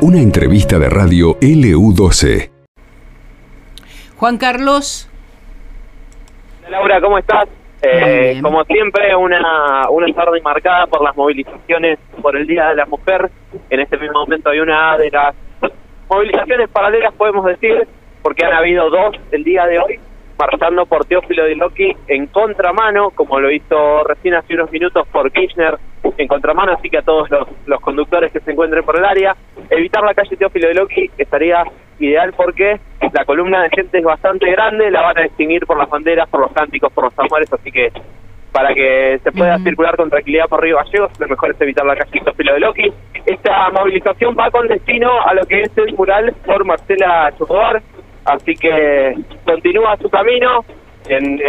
Una entrevista de radio LU12. Juan Carlos. Laura, ¿cómo estás? Eh, como siempre, una, una tarde marcada por las movilizaciones por el Día de la Mujer. En este mismo momento hay una de las movilizaciones paralelas, podemos decir, porque han habido dos el día de hoy, marchando por Teófilo de Loki en contramano, como lo hizo recién hace unos minutos por Kirchner en contramano, así que a todos los, los conductores que se encuentren por el área, evitar la calle Teófilo de Loki estaría ideal porque la columna de gente es bastante grande, la van a distinguir por las banderas, por los cánticos, por los tambores, así que para que se pueda circular con tranquilidad por Río Gallegos, lo mejor es evitar la calle Teófilo de Loki. Esta movilización va con destino a lo que es el mural por Marcela Chocobar, así que continúa su camino. En,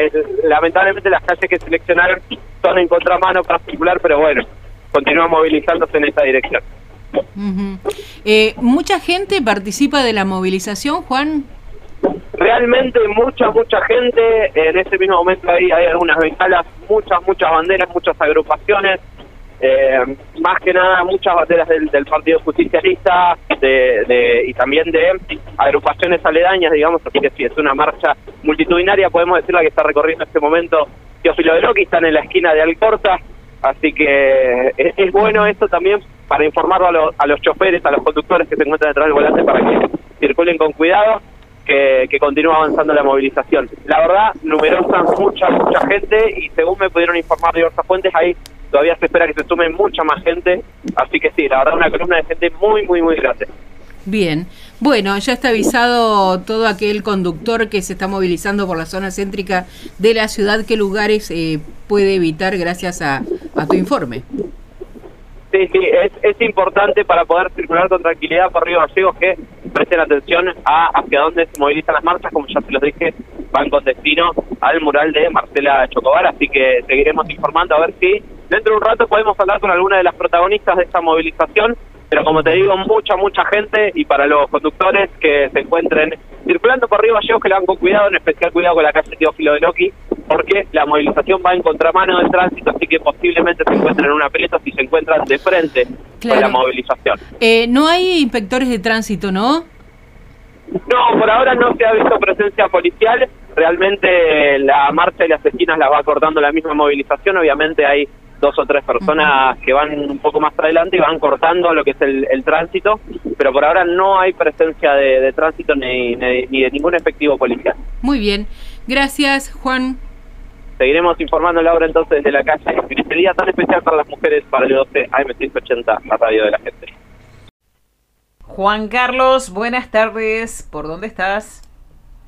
lamentablemente las calles que seleccionaron son en contramano para circular, pero bueno, continúa movilizándose en esta dirección. eh, ¿Mucha gente participa de la movilización, Juan? Realmente mucha, mucha gente. En ese mismo momento ahí hay algunas bengalas, muchas, muchas banderas, muchas agrupaciones. Eh, más que nada muchas banderas del, Partido Justicialista de, y también de agrupaciones aledañas, digamos, así que sí, es una marcha multitudinaria, podemos decir la que está recorriendo en este momento Teófilo de Loki, están en la esquina de Alcorta, así que es, bueno esto también para informarlo a, a los choferes, a los conductores que se encuentran detrás del volante para que circulen con cuidado. Que, que, continúa avanzando la movilización. La verdad, numerosa, mucha, mucha gente y según me pudieron informar diversas fuentes, hay todavía se espera que se sume mucha más gente, así que sí, la verdad una columna de gente muy, muy, muy grande. Bien, bueno, ya está avisado todo aquel conductor que se está movilizando por la zona céntrica de la ciudad, qué lugares eh, puede evitar gracias a, tu informe. Sí, sí, es, es importante para poder circular con tranquilidad por Río Gallegos que presten atención a hacia dónde se movilizan las marchas, como ya se los dije, van con destino al mural de Marcela Chocobar, así que seguiremos informando a ver si Dentro de un rato podemos hablar con alguna de las protagonistas de esta movilización, pero como te digo, mucha, mucha gente y para los conductores que se encuentren circulando por arriba Gallegos que le van con cuidado, en especial cuidado con la calle Teófilo de Loki, porque la movilización va en contramano del tránsito, así que posiblemente se encuentren en una pelota si se encuentran de frente con la movilización. Eh, no hay inspectores de tránsito, ¿no? No, por ahora no se ha visto presencia policial. Realmente la marcha y las esquinas la va cortando la misma movilización. Obviamente hay dos o tres personas que van un poco más adelante y van cortando lo que es el, tránsito, pero por ahora no hay presencia de, tránsito ni, ni, de ningún efectivo policial. Muy bien, gracias Juan. Seguiremos informando Laura entonces desde la calle en este día tan especial para las mujeres para el 12 AM180, la radio de la gente. Juan Carlos, buenas tardes, ¿por dónde estás?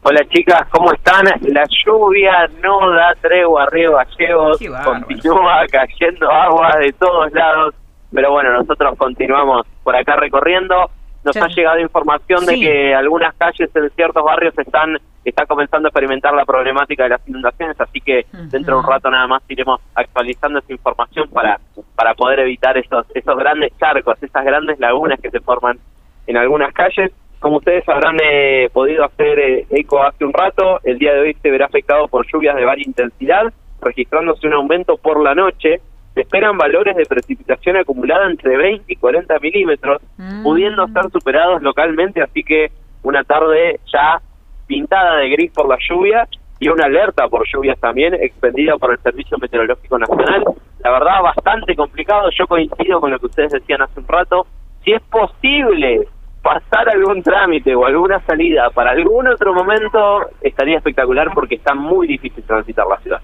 Hola chicas, ¿cómo están? La lluvia no da tregua arriba Gallegos, continúa cayendo agua de todos lados, pero bueno, nosotros continuamos por acá recorriendo. Nos ha llegado información de que algunas calles en ciertos barrios están está comenzando a experimentar la problemática de las inundaciones, así que dentro de un rato nada más iremos actualizando esa información para para poder evitar esos esos grandes charcos, esas grandes lagunas que se forman en algunas calles. Como ustedes habrán eh, podido hacer eh, eco hace un rato, el día de hoy se verá afectado por lluvias de varia intensidad, registrándose un aumento por la noche. Se esperan valores de precipitación acumulada entre 20 y 40 milímetros, mm. pudiendo ser superados localmente, así que una tarde ya pintada de gris por la lluvia y una alerta por lluvias también expendida por el Servicio Meteorológico Nacional. La verdad, bastante complicado. Yo coincido con lo que ustedes decían hace un rato. Si es posible pasar algún trámite o alguna salida para algún otro momento estaría espectacular porque está muy difícil transitar la ciudad.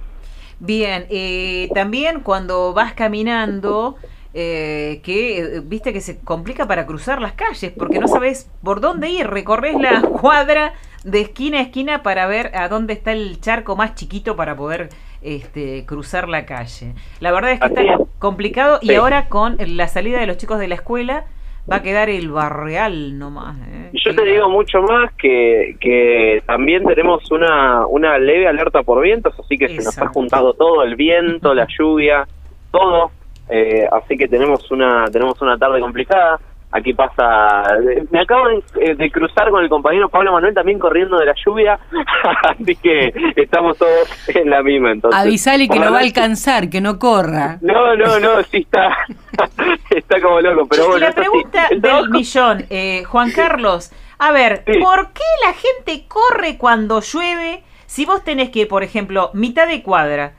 Bien, eh, también cuando vas caminando, eh, que eh, viste que se complica para cruzar las calles porque no sabes por dónde ir, recorres la cuadra de esquina a esquina para ver a dónde está el charco más chiquito para poder este, cruzar la calle. La verdad es que está complicado y ahora con la salida de los chicos de la escuela va a quedar el barreal nomás. ¿eh? Yo te digo mucho más que, que también tenemos una, una leve alerta por vientos, así que se nos ha juntado todo, el viento, la lluvia, todo. Eh, así que tenemos una, tenemos una tarde complicada. Aquí pasa. Me acabo eh, de, cruzar con el compañero Pablo Manuel también corriendo de la lluvia, así que estamos todos en la misma. Entonces, avisale que no va a alcanzar, que no corra. No, no, no, sí está, está como loco. Pero bueno, la pregunta del millón, eh, Juan Carlos. A ver, ¿por qué la gente corre cuando llueve? Si vos tenés que, por ejemplo, mitad de cuadra,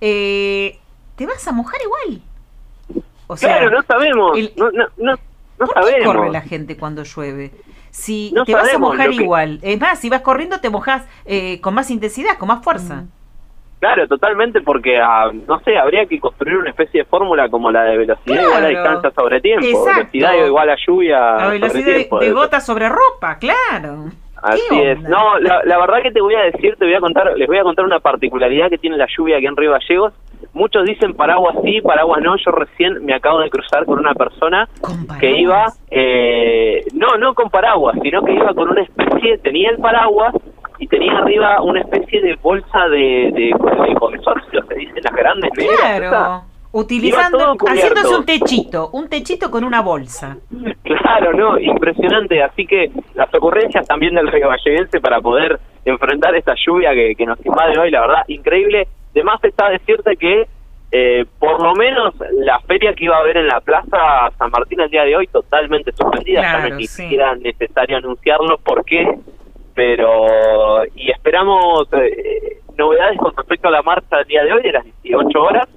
eh, te vas a mojar igual. O sea, claro, no sabemos. no, no, no, ¿Por qué corre la gente cuando llueve? Si te vas a mojar igual. Es más, si vas corriendo te mojas eh, con más intensidad, con más fuerza. Mm. Claro, totalmente, porque, ah, no sé, habría que construir una especie de fórmula como la de velocidad igual a distancia sobre tiempo, velocidad igual a lluvia. La velocidad de, gota sobre ropa, claro. Así es. No, la, la, verdad que te voy a decir, te voy a contar, les voy a contar una particularidad que tiene la lluvia aquí en Río Gallegos. Muchos dicen paraguas sí, paraguas no. Yo recién me acabo de cruzar con una persona que iba, eh, no, no con paraguas, sino que iba con una especie, tenía el paraguas y tenía arriba una especie de bolsa de, de, consorcio, se dicen las grandes Claro. Utilizando, haciéndose un techito, un techito con una bolsa. Claro, no, impresionante. Así que las ocurrencias también del río vallevense para poder enfrentar esta lluvia que, que nos invade hoy, la verdad, increíble. De más está decirte que eh, por lo menos la feria que iba a haber en la Plaza San Martín el día de hoy totalmente suspendida, ya no es necesario anunciarlo por qué, pero y esperamos eh, novedades con respecto a la marcha del día de hoy de las 18 horas.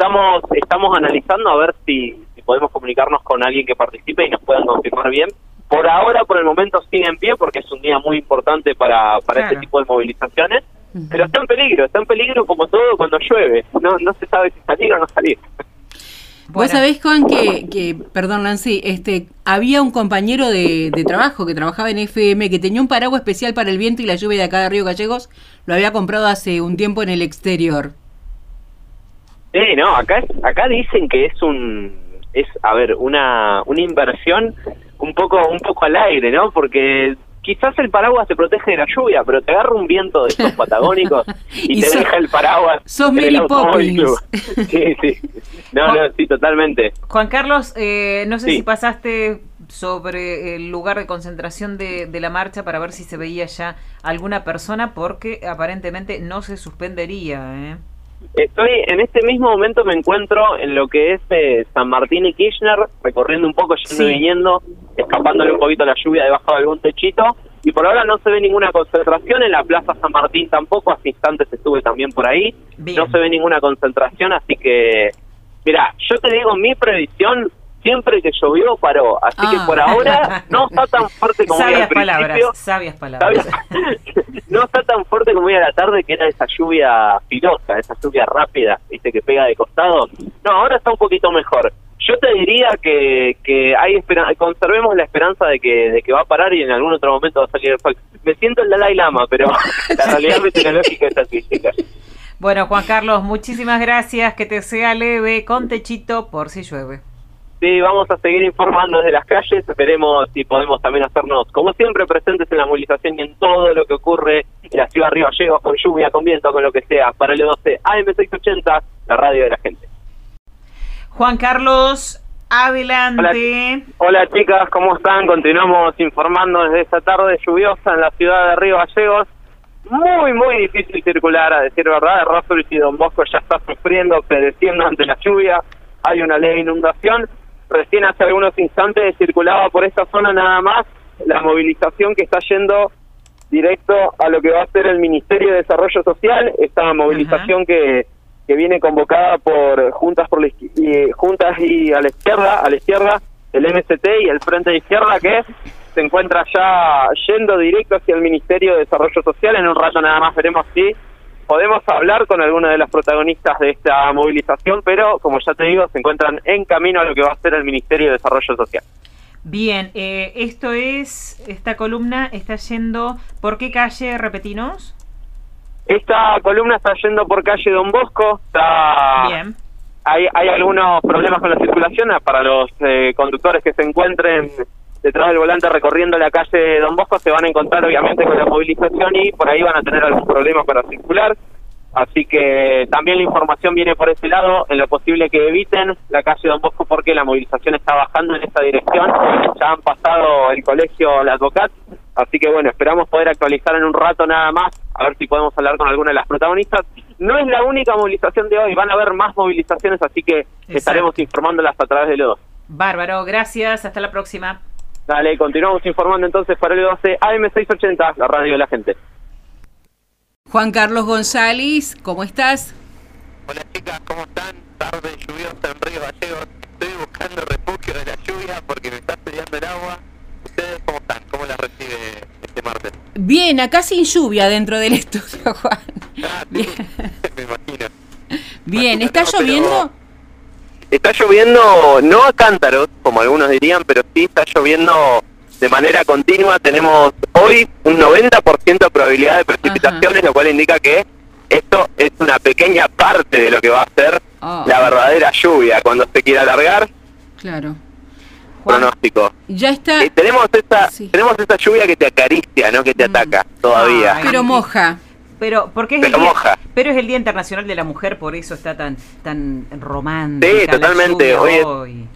Estamos estamos analizando a ver si, si podemos comunicarnos con alguien que participe y nos puedan confirmar bien. Por ahora, por el momento, sigue en pie porque es un día muy importante para, para este tipo de movilizaciones pero está en peligro, está en peligro como todo cuando llueve. No, no se sabe si salir o no salir. Vos sabés, Juan, que, que, perdón, Nancy, este, había un compañero de, trabajo que trabajaba en FM que tenía un paraguas especial para el viento y la lluvia de acá de Río Gallegos. Lo había comprado hace un tiempo en el exterior. Sí, no, acá, acá dicen que es un, es, a ver, una, una inversión un poco, un poco al aire, ¿no? Porque quizás el paraguas te protege de la lluvia, pero te agarra un viento de estos patagónicos y, te deja el paraguas. Sos Mary. Sí, sí. No, no, sí, totalmente. Juan Carlos, eh, no sé si pasaste sobre el lugar de concentración de, de, la marcha para ver si se veía ya alguna persona, porque aparentemente no se suspendería. ¿eh? Estoy, en este mismo momento me encuentro en lo que es eh, San Martín y Kirchner, recorriendo un poco, yendo y viniendo, escapándole un poquito a la lluvia debajo de algún techito, y por ahora no se ve ninguna concentración, en la Plaza San Martín tampoco, hace instantes estuve también por ahí, no se ve ninguna concentración, así que, mira, yo te digo, mi previsión siempre que llovió paró, así que ah. por ahora no está tan fuerte como sabias palabras, sabias palabras. no está tan fuerte como hoy a la tarde que era esa lluvia filosa, esa lluvia rápida, viste que pega de costado. No, ahora está un poquito mejor. Yo te diría que, que hay esperanza, conservemos la esperanza de que, de que va a parar y en algún otro momento va a salir el sol. Me siento el Dalai Lama, pero la realidad meteorológica es así, Bueno, Juan Carlos, muchísimas gracias. Que te sea leve con techito por si llueve. Sí, vamos a seguir informando desde las calles, veremos si podemos también hacernos, como siempre, presentes en la movilización y en todo lo que ocurre en la ciudad de Río Gallegos, con lluvia, con viento, con lo que sea, para el 12 AM680, la radio de la gente. Juan Carlos, adelante. Hola, chicas, ¿cómo están? Continuamos informando desde esta tarde lluviosa en la ciudad de Río Gallegos. Muy, muy difícil circular, a decir verdad. Rosol y Don Bosco ya está sufriendo, pereciendo ante la lluvia. Hay una ley de inundación Recién hace algunos instantes circulaba por esta zona nada más la movilización que está yendo directo a lo que va a ser el Ministerio de Desarrollo Social, esta movilización que, que viene convocada por Juntas por la, y, Juntas y a la izquierda, a la izquierda, el MST y el Frente de Izquierda que se encuentra ya yendo directo hacia el Ministerio de Desarrollo Social. En un rato nada más veremos si podemos hablar con alguna de las protagonistas de esta movilización, pero como ya te digo, se encuentran en camino a lo que va a ser el Ministerio de Desarrollo Social. Bien, eh, esto es, esta columna está yendo, ¿por qué calle, repetinos? Esta columna está yendo por calle Don Bosco, está... Bien. Hay, hay algunos problemas con la circulación para los eh, conductores que se encuentren detrás del volante recorriendo la calle Don Bosco se van a encontrar obviamente con la movilización y por ahí van a tener algún problema para circular. Así que también la información viene por ese lado, en lo posible que eviten la calle Don Bosco porque la movilización está bajando en esta dirección. Ya han pasado el colegio La Advocat, así que bueno, esperamos poder actualizar en un rato nada más, a ver si podemos hablar con alguna de las protagonistas. No es la única movilización de hoy, van a haber más movilizaciones, así que estaremos informándolas a través de los Bárbaro, gracias, hasta la próxima. Dale, continuamos informando entonces para el 12 AM680, la radio de la gente. Juan Carlos González, ¿cómo estás? Hola chicas, ¿cómo están? Tarde lluviosa en Río Gallegos. Estoy buscando refugio de la lluvia porque me está peleando el agua. ¿Ustedes cómo están? ¿Cómo la recibe este martes? Bien, acá sin lluvia dentro del estudio, Juan. Ah, Bien. me imagino. Bien, ¿está lloviendo? Está lloviendo, no a cántaros, como algunos dirían, pero sí está lloviendo de manera continua. Tenemos hoy un 90% de probabilidad de precipitaciones, lo cual indica que esto es una pequeña parte de lo que va a ser oh. la verdadera lluvia cuando se quiera alargar. Claro. pronóstico. Ya está. Eh, tenemos esta tenemos esta lluvia que te acaricia, no que te mm. ataca todavía. pero moja. Pero porque es el día, pero es el Día Internacional de la Mujer, por eso está tan tan romántico. Sí, totalmente. Hoy,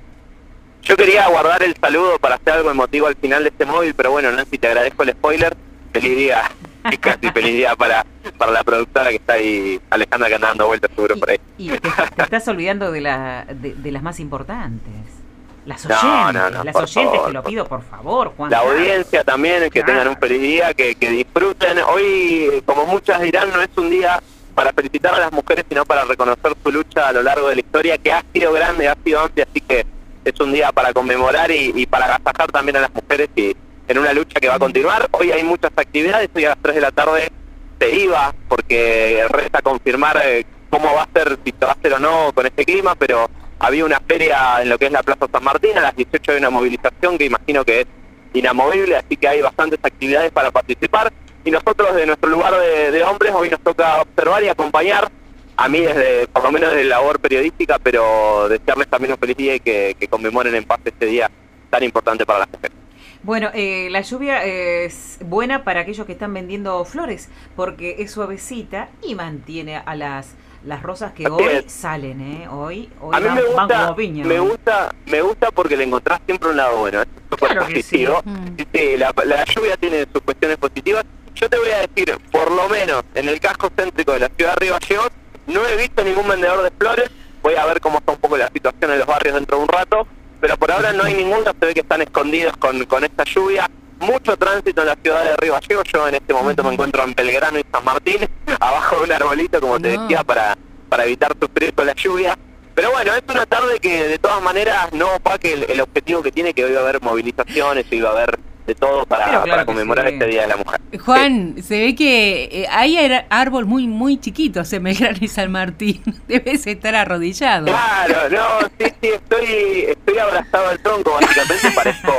yo quería guardar el saludo para hacer algo emotivo al final de este móvil, pero bueno, Nancy, te agradezco el spoiler. Feliz día, y casi feliz día para, para la productora que está ahí, Alejandra, que anda dando vueltas seguro por ahí. Y te, estás olvidando de, la, de, las más importantes. Las oyentes, las oyentes te lo pido por favor, Juan. La audiencia también, que tengan un feliz día, que, que disfruten. Hoy, como muchas dirán, no es un día para felicitar a las mujeres, sino para reconocer su lucha a lo largo de la historia, que ha sido grande, ha sido amplia, así que es un día para conmemorar y, para agasajar también a las mujeres y en una lucha que va a continuar. Hoy hay muchas actividades, hoy a las 3 de la tarde se iba porque resta confirmar eh, cómo va a ser, si se va a hacer o no con este clima, pero había una feria en lo que es la Plaza San Martín, a las 18 hay una movilización que imagino que es inamovible, así que hay bastantes actividades para participar y nosotros de nuestro lugar de, hombres hoy nos toca observar y acompañar a mí desde, por lo menos de labor periodística, pero desearles también un feliz día y que, conmemoren en paz este día tan importante para la mujeres. Bueno, eh, la lluvia es buena para aquellos que están vendiendo flores, porque es suavecita y mantiene a las las rosas que hoy salen, ¿eh? Hoy, hoy a mí me gusta, Me gusta, me gusta porque le encontrás siempre un lado bueno, es súper positivo. Sí. la, la lluvia tiene sus cuestiones positivas. Yo te voy a decir, por lo menos en el casco céntrico de la ciudad de Río Gallegos, no he visto ningún vendedor de flores, voy a ver cómo está un poco la situación en los barrios dentro de un rato, pero por ahora no hay ninguno, se ve que están escondidos con, con esta lluvia. Mucho tránsito en la ciudad de Río Gallegos, yo en este momento me encuentro en Belgrano y San Martín, abajo de un arbolito, como te decía, para, para evitar sufrir con la lluvia. Pero bueno, es una tarde que de todas maneras no opaque el, el objetivo que tiene, que hoy va a haber movilizaciones, hoy va a haber de todo para, conmemorar este Día de la Mujer. Juan, se ve que eh, hay árbol muy muy chiquito en Belgrano y San Martín. Debes estar arrodillado. Claro, no, sí, sí, estoy, estoy abrazado al tronco, básicamente parezco,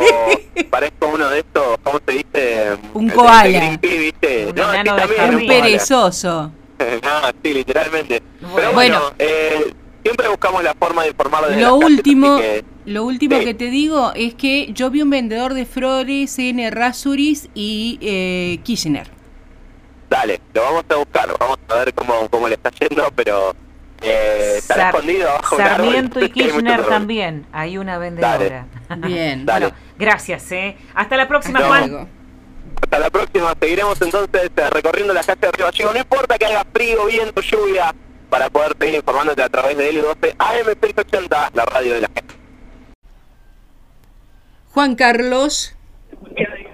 parezco uno de estos, ¿cómo se dice? Un koala. ¿viste? Un, no, un perezoso. no, sí, literalmente. Pero bueno, eh, siempre buscamos la forma de informar de Lo último... Lo último que te digo es que yo vi un vendedor de flores en Errázuriz y eh, Kirchner. Dale, lo vamos a buscar, vamos a ver cómo, cómo le está yendo, pero eh, está escondido abajo Sarmiento y Kirchner también, hay una vendedora. Bien, Dale. bueno, gracias, ¿eh? Hasta la próxima, Juan. Hasta la próxima, seguiremos entonces eh, recorriendo la calle de Río Gallego. No importa que haga frío, viento, lluvia, para poder seguir informándote a través de L12 AM680, la radio de la gente. Juan Carlos.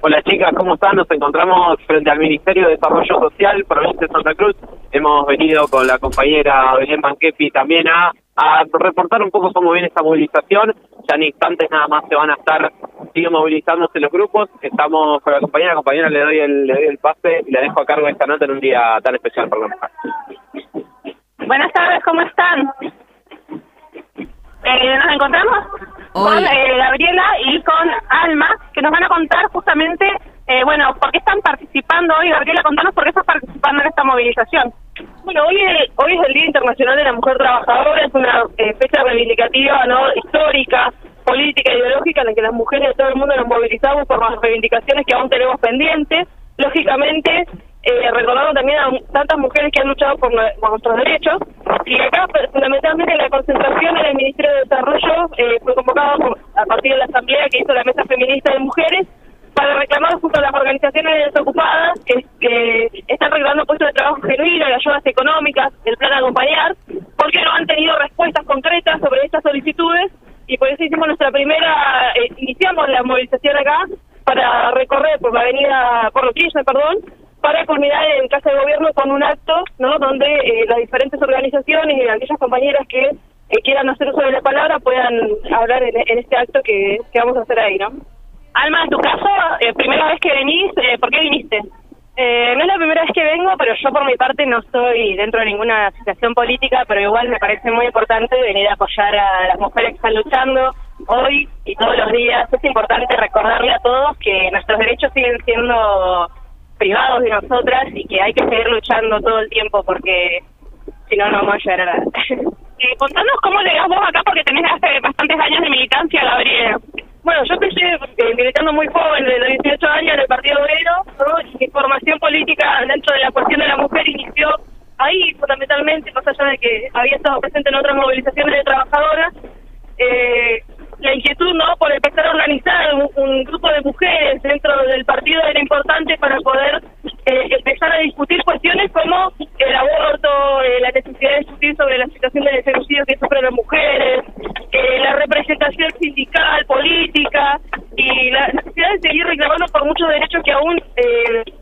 Hola chicas, ¿cómo están? Nos encontramos frente al Ministerio de Desarrollo Social, provincia de Santa Cruz. Hemos venido con la compañera Belén Banquepi también a, a reportar un poco cómo viene esta movilización. Ya en instantes nada más se van a estar, siguen movilizándose los grupos. Estamos con la compañera, compañera le doy el, le doy el pase y la dejo a cargo esta nota en un día tan especial para la Buenas tardes, ¿cómo están? Eh, nos encontramos con eh, Gabriela y con Alma, que nos van a contar justamente, eh, bueno, por qué están participando hoy. Gabriela, contanos por qué estás participando en esta movilización. Bueno, hoy es, hoy es el Día Internacional de la Mujer Trabajadora, es una fecha reivindicativa, ¿no? histórica, política, ideológica, en la que las mujeres de todo el mundo nos movilizamos por las reivindicaciones que aún tenemos pendientes. Lógicamente, eh, recordando también a tantas mujeres que han luchado por, nuestros derechos. Y acá, pues, fundamentalmente, la concentración en el Ministerio de Desarrollo eh, fue convocada a partir de la asamblea que hizo la Mesa Feminista de Mujeres para reclamar junto a las organizaciones desocupadas que, están reclamando puestos de trabajo genuino y ayudas económicas, el plan acompañar, porque no han tenido respuestas concretas sobre estas solicitudes y por eso hicimos nuestra primera, eh, iniciamos la movilización acá para recorrer por la avenida, por Loquilla, perdón, para culminar en Casa de Gobierno con un acto, ¿no? Donde eh, las diferentes organizaciones y aquellas compañeras que eh, quieran hacer uso de la palabra puedan hablar en, este acto que, que, vamos a hacer ahí, ¿no? Alma, en tu caso, eh, primera vez que venís, ¿por qué viniste? no es la primera vez que vengo, pero yo por mi parte no estoy dentro de política, pero igual me parece muy importante venir a apoyar a las mujeres que están luchando hoy y todos los días. Es importante recordarle a todos que nuestros derechos siguen siendo privados de nosotras y que hay que seguir luchando todo el tiempo porque si no, no vamos a llegar a nada. eh, contanos cómo llegás vos acá porque tenés hace bastantes años de militancia, Gabriela. Bueno, yo empecé eh, militando muy joven, desde los 18 años en el Partido Obrero, y mi formación política dentro de la cuestión de la mujer inició ahí fundamentalmente, más allá de que había estado presente en otras movilizaciones de trabajadoras, eh, la inquietud no por empezar a organizar un, grupo de mujeres dentro del partido era importante para poder eh, empezar a discutir cuestiones como el aborto, eh, la necesidad de discutir sobre la situación del femicidio que sufren las mujeres, eh, la representación sindical, política y la necesidad de seguir reclamando por muchos derechos que aún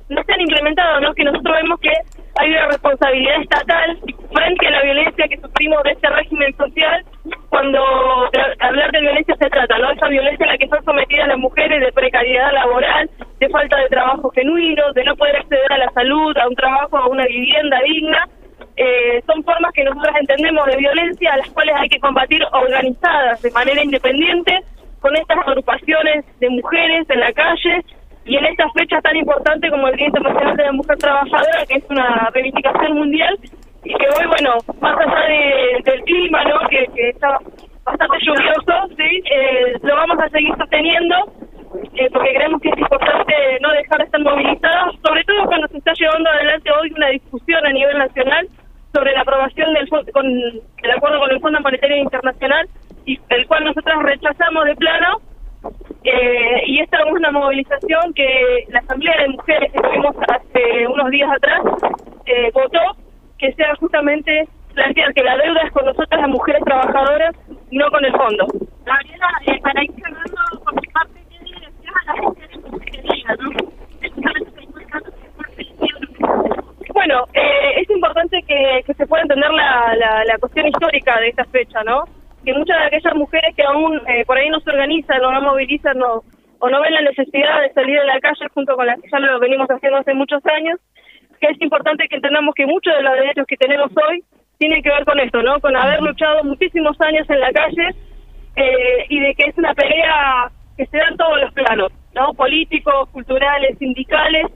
no se han implementado, ¿no? que nosotros vemos que hay una responsabilidad estatal frente a la violencia que sufrimos de este régimen social cuando hablar de violencia se trata, ¿no? Esa violencia a la que son sometidas las mujeres de precariedad laboral, de falta de trabajo genuino, de no poder acceder a la salud, a un trabajo, a una vivienda digna. Eh, son formas que nosotros entendemos de violencia a las cuales hay que combatir organizadas de manera independiente con estas agrupaciones de mujeres en la calle y en estas fechas tan importantes como el Día Internacional de la Mujer Trabajadora, que es una reivindicación mundial, y que hoy, bueno, más allá del clima, ¿no? Que, está bastante lluvioso, ¿sí? Eh, lo vamos a seguir sosteniendo eh, porque creemos que es importante no dejar de estar movilizados, sobre todo cuando se está llevando adelante hoy una discusión a nivel nacional sobre la aprobación del, con, el acuerdo con el Fondo Monetario Internacional, y el cual nosotros rechazamos de plano. Eh, y esta es una movilización que la Asamblea de Mujeres que tuvimos hace unos días atrás votó que sea justamente plantear que la deuda es con nosotras las mujeres trabajadoras, no con el fondo. Gabriela, eh, para ir cerrando por mi parte, ¿qué decías a las mujeres Bueno, eh, es importante que, que, se pueda entender la, la, la, cuestión histórica de esta fecha, ¿no? Que muchas de aquellas mujeres que aún eh, por ahí no se organizan o no movilizan no, o no ven la necesidad de salir a la calle junto con las que ya lo venimos haciendo hace muchos años, que es importante que entendamos que muchos de los derechos que tenemos hoy tienen que ver con esto, ¿no? Con haber luchado muchísimos años en la calle eh, y de que es una pelea que se da en todos los planos, ¿no? Políticos, culturales, sindicales,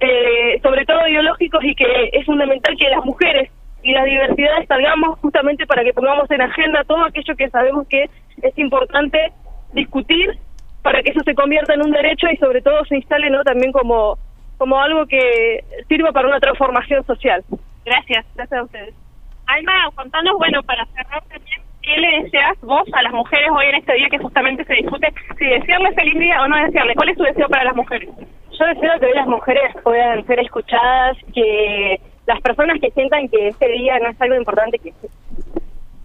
eh, sobre todo ideológicos y que es fundamental que las mujeres y las diversidades salgamos justamente para que pongamos en agenda todo aquello que sabemos que es importante discutir para que eso se convierta en un derecho y sobre todo se instale no también como como algo que sirva para una transformación social. Gracias, gracias a ustedes. Alma, contanos, bueno, para cerrar también, ¿qué le deseas vos a las mujeres hoy en este día que justamente se discute? Si desearles feliz día o no desearles, ¿cuál es tu deseo para las mujeres? Yo deseo que hoy las mujeres puedan ser escuchadas, que las personas que sientan que este día no es algo importante, que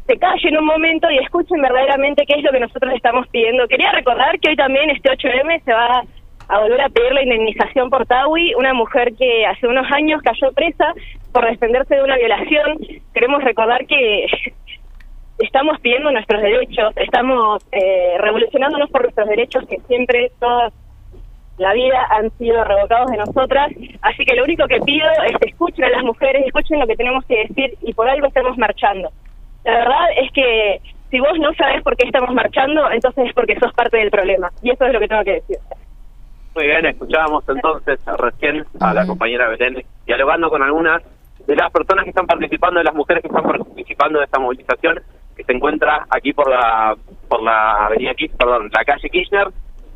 se callen un momento y escuchen verdaderamente qué es lo que nosotros estamos pidiendo. Quería recordar que hoy también este 8M se va a volver a pedir la indemnización por Tawi, una mujer que hace unos años cayó presa por defenderse de una violación. Queremos recordar que estamos pidiendo nuestros derechos, estamos eh, revolucionándonos por nuestros derechos que siempre, toda la vida han sido revocados de nosotras. Así que lo único que pido es que escuchen a las mujeres, escuchen lo que tenemos que decir y por algo estamos marchando. La verdad es que si vos no sabés por qué estamos marchando, entonces es porque sos parte del problema. Y eso es lo que tengo que decir. Muy bien, escuchábamos entonces recién a la compañera Belén dialogando con algunas de las personas que están participando, de las mujeres que están participando de esta movilización que se encuentra aquí por la por la avenida perdón, la calle Kirchner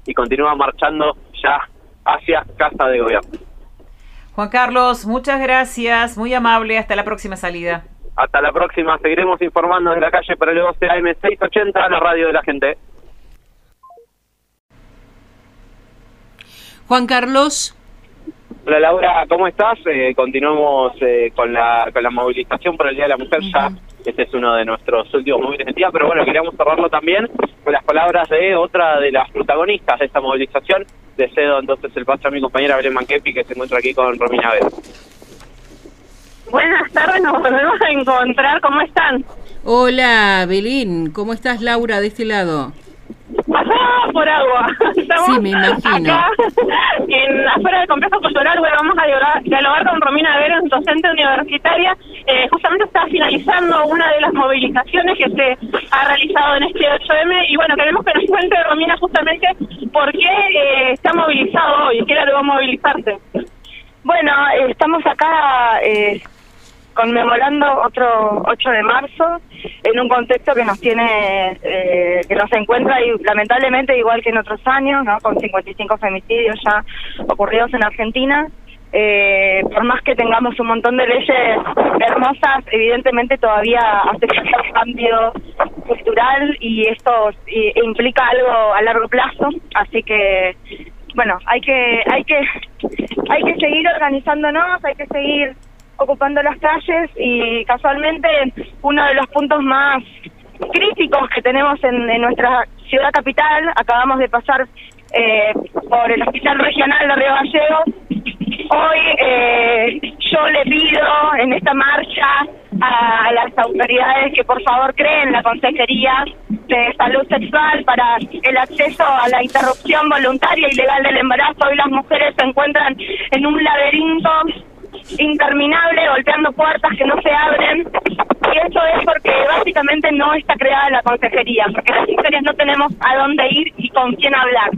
y continúa marchando ya hacia Casa de Gobierno. Juan Carlos, muchas gracias, muy amable, hasta la próxima salida. Hasta la próxima, seguiremos informando desde la calle para el 12 AM 680, la radio de la gente. Juan Carlos. Hola Laura, ¿cómo estás? Eh, continuamos eh, con, la, con la movilización por el Día de la Mujer. Ya este es uno de nuestros últimos móviles de día, pero bueno, queríamos cerrarlo también con las palabras de otra de las protagonistas de esta movilización. Le cedo entonces el paso a mi compañera Belén Manquepi, que se encuentra aquí con Romina Vélez. Buenas tardes, nos volvemos a encontrar. ¿Cómo están? Hola, Belén. ¿Cómo estás, Laura, de este lado? Pasada por agua. Estamos sí, me imagino. acá en afuera del complejo cultural, bueno, vamos a dialogar, dialogar con Romina Verón, docente universitaria. Eh, justamente está finalizando una de las movilizaciones que se ha realizado en este 8M y bueno, queremos que nos cuente Romina justamente por qué eh, está movilizado hoy, qué le va a movilizarse. Bueno, eh, estamos acá eh, conmemorando otro 8 de marzo en un contexto que nos tiene, eh, que nos encuentra y, lamentablemente igual que en otros años, ¿no? con 55 femicidios ya ocurridos en Argentina. Eh, por más que tengamos un montón de leyes hermosas, evidentemente todavía hace falta un cambio cultural y esto implica algo a largo plazo, así que bueno, hay que hay que hay que seguir organizándonos, hay que seguir ocupando las calles y casualmente uno de los puntos más críticos que tenemos en, nuestra ciudad capital, acabamos de pasar eh, por el Hospital Regional de Río Gallegos, hoy eh, yo le pido en esta marcha a las autoridades que por favor creen la Consejería de Salud Sexual para el acceso a la interrupción voluntaria y legal del embarazo. Hoy las mujeres se encuentran en un laberinto interminable golpeando puertas que no se abren y eso es porque básicamente no está creada la consejería, porque las mujeres no tenemos a dónde ir y con quién hablar.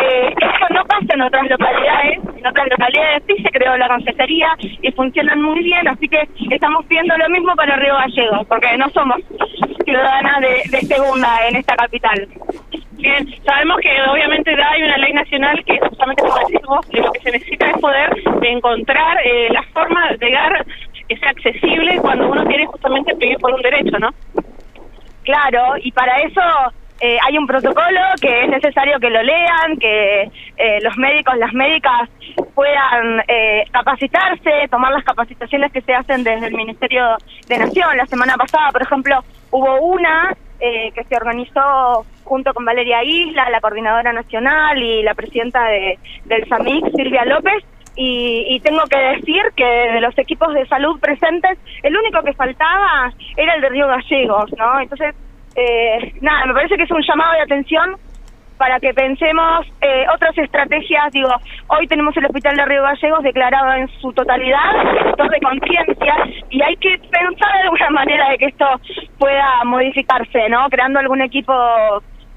Eh, eso no pasa en otras localidades, en otras localidades sí se creó la consejería y funcionan muy bien, así que estamos pidiendo lo mismo para Río Gallegos, porque no somos ciudadanas de segunda en esta capital. Bien, sabemos que obviamente hay una ley nacional que justamente como decís vos, que lo que se necesita es poder encontrar eh, la forma de llegar que sea accesible cuando uno tiene justamente pedir por un derecho, ¿no? Claro, y para eso eh, hay un protocolo que es necesario que lo lean, que eh, los médicos, las médicas puedan eh, capacitarse, tomar las capacitaciones que se hacen desde el Ministerio de Nación. La semana pasada, por ejemplo, hubo una eh, que se organizó junto con Valeria Isla, la coordinadora nacional y la presidenta de, del SAMIC, Silvia López, y, tengo que decir que de los equipos de salud presentes, el único que faltaba era el de Río Gallegos, ¿no? Entonces, eh, nada, me parece que es un llamado de atención para que pensemos eh, otras estrategias. Digo, hoy tenemos el Hospital de Río Gallegos declarado en su totalidad sector de conciencia y hay que pensar de alguna manera de que esto pueda modificarse, ¿no? Creando algún equipo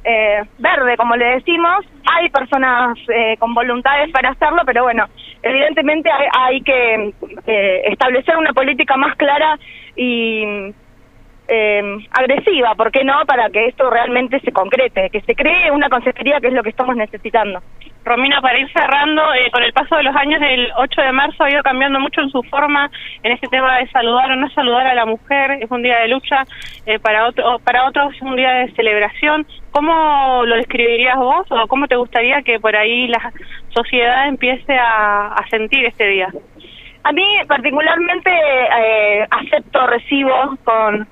eh, verde, como le decimos. Hay personas eh, con voluntades para hacerlo, pero bueno, evidentemente hay, hay que eh, establecer una política más clara y eh, agresiva, ¿por qué no? Para que esto realmente se concrete, que se cree una consejería que es lo que estamos necesitando. Romina, para ir cerrando, eh, con el paso de los años, el 8 de marzo ha ido cambiando mucho en su forma en este tema de saludar o no saludar a la mujer. Es un día de lucha, eh, para, otro, para otros es un día de celebración. ¿Cómo lo describirías vos o cómo te gustaría que por ahí la sociedad empiece a, a sentir este día? A mí particularmente eh, acepto, recibo con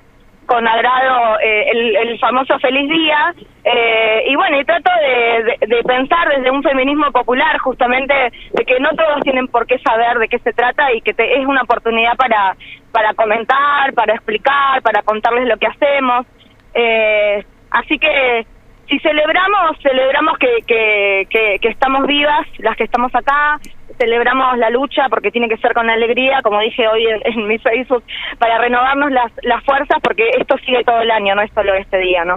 con agrado eh, el, famoso feliz día eh, y bueno y trato de, pensar desde un feminismo popular justamente de que no todos tienen por qué saber de qué se trata y que es una oportunidad para para comentar para explicar para contarles lo que hacemos. Eh, así que si celebramos celebramos que, que, que, que estamos vivas las que estamos acá celebramos la lucha porque tiene que ser con alegría, como dije hoy en, mi Facebook, para renovarnos las, las fuerzas porque esto sigue todo el año, no es solo este día, ¿no?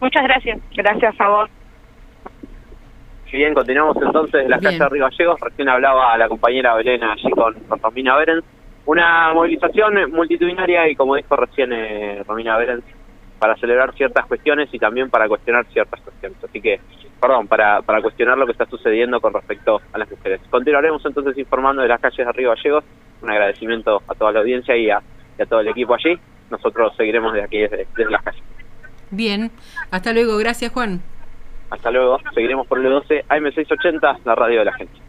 Muchas gracias. Gracias a vos. Bien, continuamos entonces en la calle de Río Gallegos. Recién hablaba la compañera Belena allí con, Romina Berens. Una movilización multitudinaria y como dijo recién eh, Romina Berens, para celebrar ciertas cuestiones y también para cuestionar ciertas cuestiones. Así que, perdón, para, para cuestionar lo que está sucediendo con respecto a las mujeres. continuaremos entonces informando de las calles de Río Gallegos. Un agradecimiento a toda la audiencia y a, todo el equipo allí. Nosotros seguiremos de aquí desde, desde las calles. Bien, hasta luego. Gracias, Juan. Hasta luego. Seguiremos por el 12 AM680, la radio de la gente.